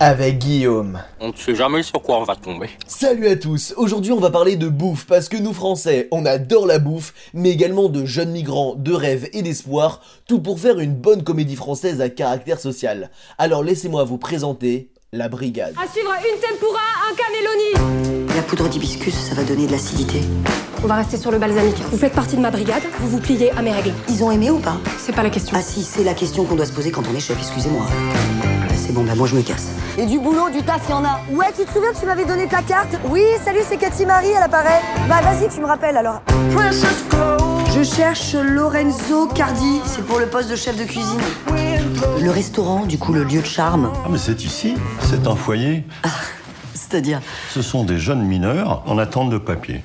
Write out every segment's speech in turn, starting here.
avec Guillaume. On ne sait jamais sur quoi on va tomber. Salut à tous, aujourd'hui on va parler de bouffe parce que nous français on adore la bouffe mais également de jeunes migrants, de rêves et d'espoir, tout pour faire une bonne comédie française à caractère social. Alors laissez-moi vous présenter la brigade. À suivre une tempura, un cannelloni. La poudre d'hibiscus, ça va donner de l'acidité. On va rester sur le balsamique. Vous faites partie de ma brigade, vous vous pliez à mes règles. Ils ont aimé ou pas? C'est pas la question. Ah si, c'est la question qu'on doit se poser quand on est chef, excusez-moi. C'est bon, bah moi je me casse. Et du boulot, du taf, y en a. Ouais, tu te souviens que tu m'avais donné ta carte Oui, salut, c'est Cathy Marie, elle apparaît. Bah vas-y, tu me rappelles alors. Je cherche Lorenzo Cardi, c'est pour le poste de chef de cuisine. Le restaurant, du coup, le lieu de charme. Ah mais c'est ici, c'est un foyer. C'est-à-dire Ce sont des jeunes mineurs en attente de papier.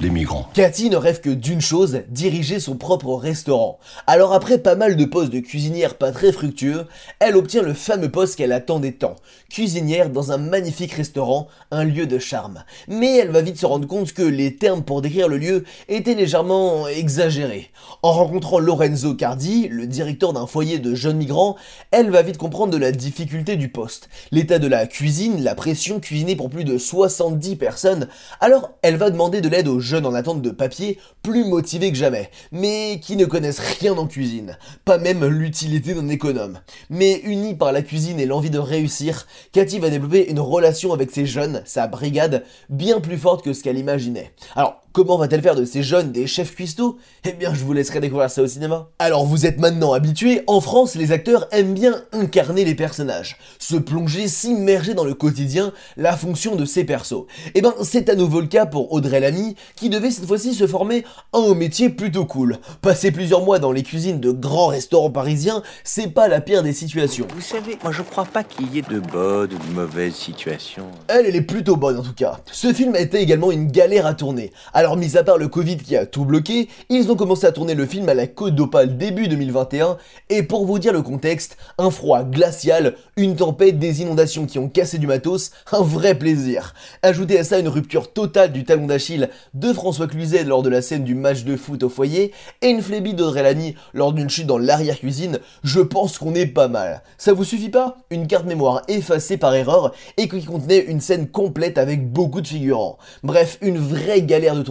Les migrants. Cathy ne rêve que d'une chose, diriger son propre restaurant. Alors après pas mal de postes de cuisinière pas très fructueux, elle obtient le fameux poste qu'elle attendait tant. Cuisinière dans un magnifique restaurant, un lieu de charme. Mais elle va vite se rendre compte que les termes pour décrire le lieu étaient légèrement exagérés. En rencontrant Lorenzo Cardi, le directeur d'un foyer de jeunes migrants, elle va vite comprendre de la difficulté du poste. L'état de la cuisine, la pression, cuisiner pour plus de 70 personnes. Alors elle va demander de l'aide aux jeunes en attente de papier, plus motivés que jamais, mais qui ne connaissent rien en cuisine, pas même l'utilité d'un économe. Mais unis par la cuisine et l'envie de réussir, Cathy va développer une relation avec ces jeunes, sa brigade, bien plus forte que ce qu'elle imaginait. Alors, Comment va-t-elle faire de ces jeunes des chefs cuistots? Eh bien, je vous laisserai découvrir ça au cinéma. Alors, vous êtes maintenant habitués, en France, les acteurs aiment bien incarner les personnages, se plonger, s'immerger dans le quotidien, la fonction de ces persos. Eh ben, c'est à nouveau le cas pour Audrey Lamy, qui devait cette fois-ci se former à un métier plutôt cool. Passer plusieurs mois dans les cuisines de grands restaurants parisiens, c'est pas la pire des situations. Vous savez, moi, je crois pas qu'il y ait de bonnes ou de mauvaises situations. Elle, elle est plutôt bonne en tout cas. Ce film a été également une galère à tourner. Alors, mis à part le Covid qui a tout bloqué, ils ont commencé à tourner le film à la Côte d'Opale début 2021, et pour vous dire le contexte, un froid glacial, une tempête, des inondations qui ont cassé du matos, un vrai plaisir. Ajoutez à ça une rupture totale du talon d'Achille de François Cluzet lors de la scène du match de foot au foyer, et une flébite d'Audrey Lamy lors d'une chute dans l'arrière-cuisine, je pense qu'on est pas mal. Ça vous suffit pas? Une carte mémoire effacée par erreur, et qui contenait une scène complète avec beaucoup de figurants. Bref, une vraie galère de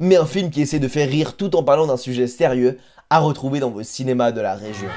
mais un film qui essaie de faire rire tout en parlant d'un sujet sérieux à retrouver dans vos cinémas de la région.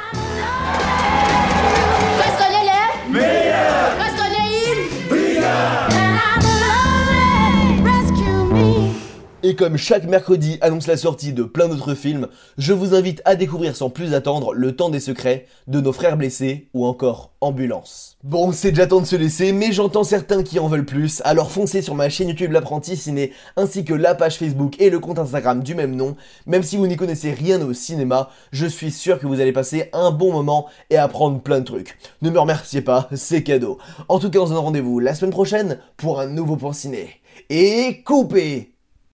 Et comme chaque mercredi annonce la sortie de plein d'autres films, je vous invite à découvrir sans plus attendre Le Temps des Secrets de nos frères blessés ou encore Ambulance. Bon, c'est déjà temps de se laisser, mais j'entends certains qui en veulent plus, alors foncez sur ma chaîne YouTube L'Apprenti Ciné, ainsi que la page Facebook et le compte Instagram du même nom. Même si vous n'y connaissez rien au cinéma, je suis sûr que vous allez passer un bon moment et apprendre plein de trucs. Ne me remerciez pas, c'est cadeau. En tout cas, on se donne rendez-vous la semaine prochaine pour un nouveau point ciné. Et coupez